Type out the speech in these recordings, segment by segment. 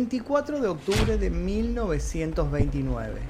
24 de octubre de 1929,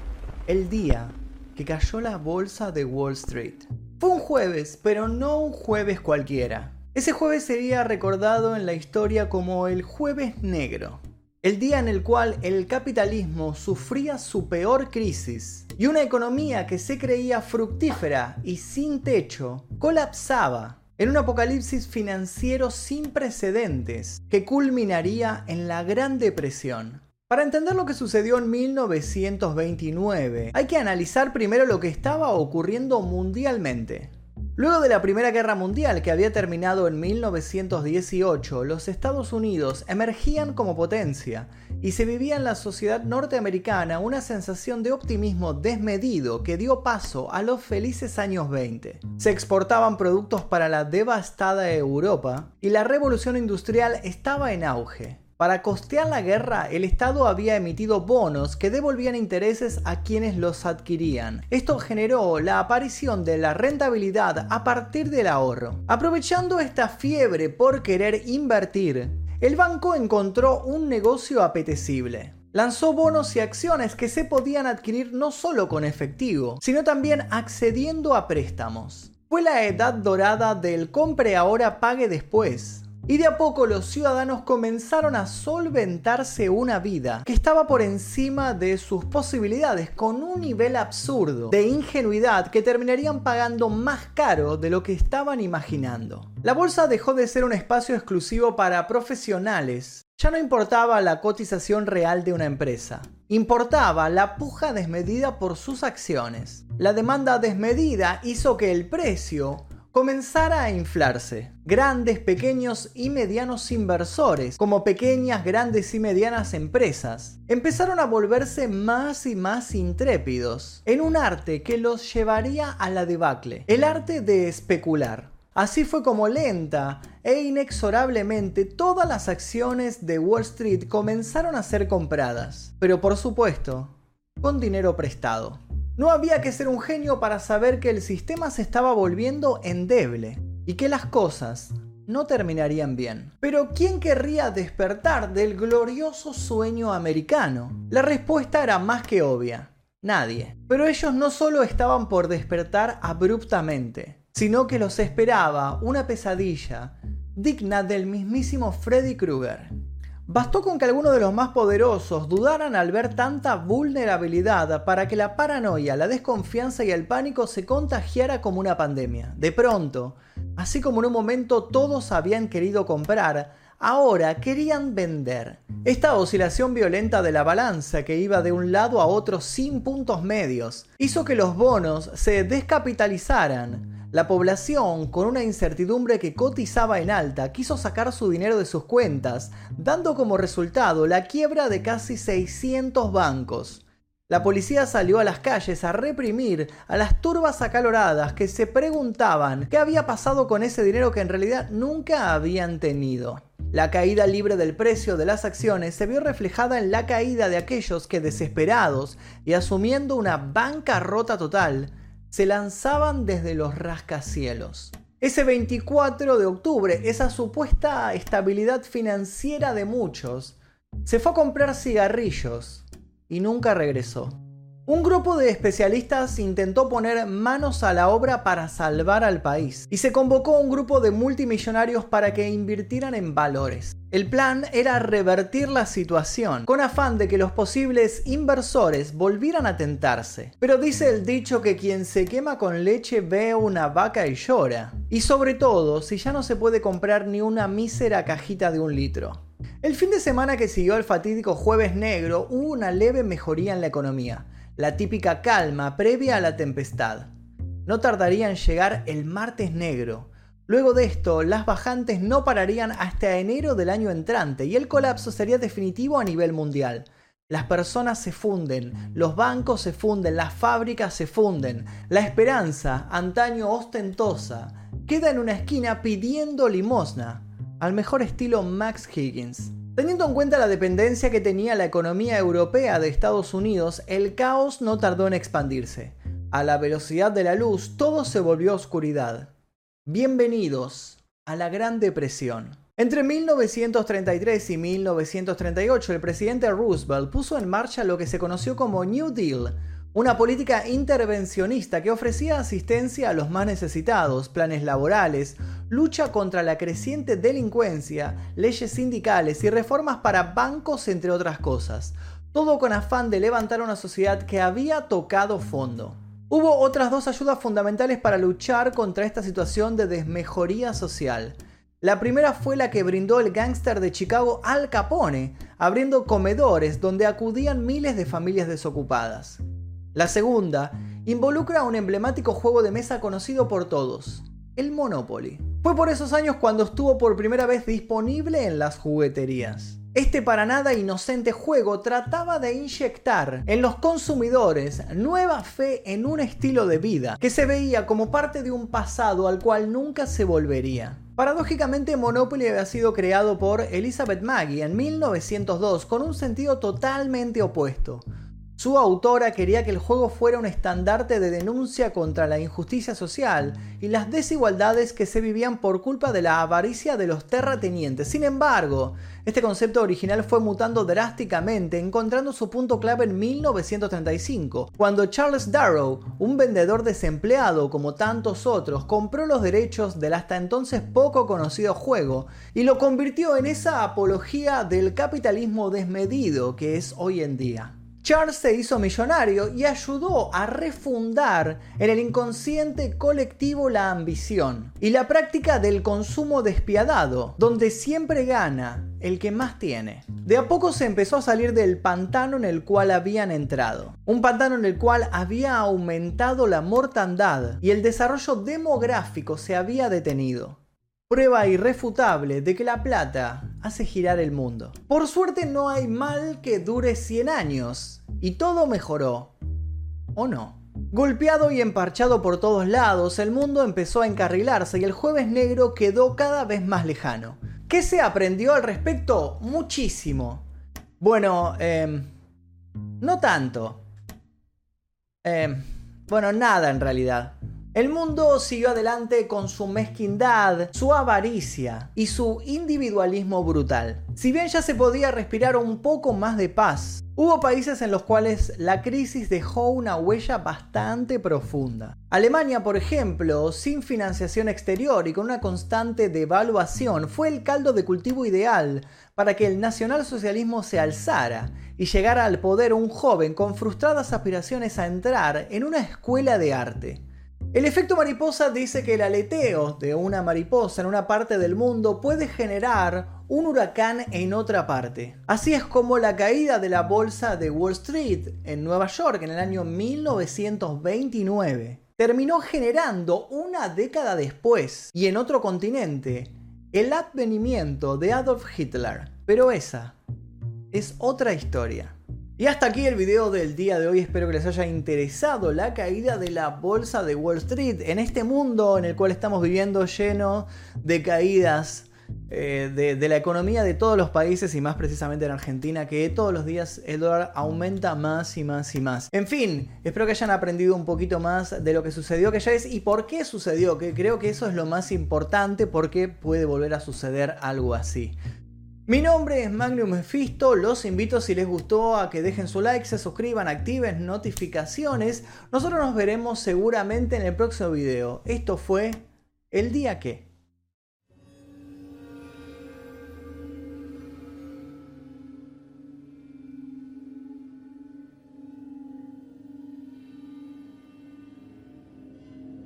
el día que cayó la bolsa de Wall Street. Fue un jueves, pero no un jueves cualquiera. Ese jueves sería recordado en la historia como el jueves negro, el día en el cual el capitalismo sufría su peor crisis y una economía que se creía fructífera y sin techo colapsaba en un apocalipsis financiero sin precedentes que culminaría en la Gran Depresión. Para entender lo que sucedió en 1929, hay que analizar primero lo que estaba ocurriendo mundialmente. Luego de la Primera Guerra Mundial, que había terminado en 1918, los Estados Unidos emergían como potencia y se vivía en la sociedad norteamericana una sensación de optimismo desmedido que dio paso a los felices años 20. Se exportaban productos para la devastada Europa y la revolución industrial estaba en auge. Para costear la guerra, el Estado había emitido bonos que devolvían intereses a quienes los adquirían. Esto generó la aparición de la rentabilidad a partir del ahorro. Aprovechando esta fiebre por querer invertir, el banco encontró un negocio apetecible. Lanzó bonos y acciones que se podían adquirir no solo con efectivo, sino también accediendo a préstamos. Fue la edad dorada del compre ahora, pague después. Y de a poco los ciudadanos comenzaron a solventarse una vida que estaba por encima de sus posibilidades con un nivel absurdo de ingenuidad que terminarían pagando más caro de lo que estaban imaginando. La bolsa dejó de ser un espacio exclusivo para profesionales. Ya no importaba la cotización real de una empresa, importaba la puja desmedida por sus acciones. La demanda desmedida hizo que el precio comenzara a inflarse. Grandes, pequeños y medianos inversores, como pequeñas, grandes y medianas empresas, empezaron a volverse más y más intrépidos en un arte que los llevaría a la debacle, el arte de especular. Así fue como lenta e inexorablemente todas las acciones de Wall Street comenzaron a ser compradas, pero por supuesto, con dinero prestado. No había que ser un genio para saber que el sistema se estaba volviendo endeble y que las cosas no terminarían bien. Pero ¿quién querría despertar del glorioso sueño americano? La respuesta era más que obvia. Nadie. Pero ellos no solo estaban por despertar abruptamente, sino que los esperaba una pesadilla digna del mismísimo Freddy Krueger. Bastó con que algunos de los más poderosos dudaran al ver tanta vulnerabilidad para que la paranoia, la desconfianza y el pánico se contagiara como una pandemia. De pronto, así como en un momento todos habían querido comprar, ahora querían vender. Esta oscilación violenta de la balanza que iba de un lado a otro sin puntos medios hizo que los bonos se descapitalizaran la población, con una incertidumbre que cotizaba en alta, quiso sacar su dinero de sus cuentas, dando como resultado la quiebra de casi 600 bancos. La policía salió a las calles a reprimir a las turbas acaloradas que se preguntaban qué había pasado con ese dinero que en realidad nunca habían tenido. La caída libre del precio de las acciones se vio reflejada en la caída de aquellos que desesperados y asumiendo una bancarrota total, se lanzaban desde los rascacielos. Ese 24 de octubre, esa supuesta estabilidad financiera de muchos, se fue a comprar cigarrillos y nunca regresó. Un grupo de especialistas intentó poner manos a la obra para salvar al país y se convocó un grupo de multimillonarios para que invirtieran en valores. El plan era revertir la situación, con afán de que los posibles inversores volvieran a tentarse. Pero dice el dicho que quien se quema con leche ve una vaca y llora. Y sobre todo, si ya no se puede comprar ni una mísera cajita de un litro. El fin de semana que siguió al fatídico jueves negro hubo una leve mejoría en la economía la típica calma previa a la tempestad. No tardaría en llegar el martes negro. Luego de esto, las bajantes no pararían hasta enero del año entrante y el colapso sería definitivo a nivel mundial. Las personas se funden, los bancos se funden, las fábricas se funden. La esperanza, antaño ostentosa, queda en una esquina pidiendo limosna, al mejor estilo Max Higgins. Teniendo en cuenta la dependencia que tenía la economía europea de Estados Unidos, el caos no tardó en expandirse. A la velocidad de la luz todo se volvió oscuridad. Bienvenidos a la Gran Depresión. Entre 1933 y 1938, el presidente Roosevelt puso en marcha lo que se conoció como New Deal, una política intervencionista que ofrecía asistencia a los más necesitados, planes laborales, lucha contra la creciente delincuencia, leyes sindicales y reformas para bancos, entre otras cosas. Todo con afán de levantar una sociedad que había tocado fondo. Hubo otras dos ayudas fundamentales para luchar contra esta situación de desmejoría social. La primera fue la que brindó el gángster de Chicago Al Capone, abriendo comedores donde acudían miles de familias desocupadas. La segunda involucra un emblemático juego de mesa conocido por todos, el Monopoly. Fue por esos años cuando estuvo por primera vez disponible en las jugueterías. Este para nada inocente juego trataba de inyectar en los consumidores nueva fe en un estilo de vida que se veía como parte de un pasado al cual nunca se volvería. Paradójicamente, Monopoly había sido creado por Elizabeth Maggie en 1902 con un sentido totalmente opuesto. Su autora quería que el juego fuera un estandarte de denuncia contra la injusticia social y las desigualdades que se vivían por culpa de la avaricia de los terratenientes. Sin embargo, este concepto original fue mutando drásticamente, encontrando su punto clave en 1935, cuando Charles Darrow, un vendedor desempleado como tantos otros, compró los derechos del hasta entonces poco conocido juego y lo convirtió en esa apología del capitalismo desmedido que es hoy en día. Charles se hizo millonario y ayudó a refundar en el inconsciente colectivo la ambición y la práctica del consumo despiadado, donde siempre gana el que más tiene. De a poco se empezó a salir del pantano en el cual habían entrado, un pantano en el cual había aumentado la mortandad y el desarrollo demográfico se había detenido prueba irrefutable de que la plata hace girar el mundo. Por suerte no hay mal que dure 100 años y todo mejoró. ¿O no? Golpeado y emparchado por todos lados, el mundo empezó a encarrilarse y el jueves negro quedó cada vez más lejano. ¿Qué se aprendió al respecto? Muchísimo. Bueno, eh, no tanto. Eh, bueno, nada en realidad. El mundo siguió adelante con su mezquindad, su avaricia y su individualismo brutal. Si bien ya se podía respirar un poco más de paz, hubo países en los cuales la crisis dejó una huella bastante profunda. Alemania, por ejemplo, sin financiación exterior y con una constante devaluación, fue el caldo de cultivo ideal para que el nacionalsocialismo se alzara y llegara al poder un joven con frustradas aspiraciones a entrar en una escuela de arte. El efecto mariposa dice que el aleteo de una mariposa en una parte del mundo puede generar un huracán en otra parte. Así es como la caída de la bolsa de Wall Street en Nueva York en el año 1929 terminó generando una década después y en otro continente el advenimiento de Adolf Hitler. Pero esa es otra historia. Y hasta aquí el video del día de hoy, espero que les haya interesado la caída de la bolsa de Wall Street en este mundo en el cual estamos viviendo lleno de caídas eh, de, la economía de todos los países y más precisamente en Argentina, que todos los días el dólar aumenta más y más y más. En fin, espero que hayan aprendido un poquito más de lo que sucedió, que ya es y por qué sucedió, que creo que eso es lo más importante porque puede volver a suceder algo así. Mi nombre es Magnum Mephisto, los invito si les gustó a que dejen su like, se suscriban, activen notificaciones. Nosotros nos veremos seguramente en el próximo video. Esto fue El Día Que.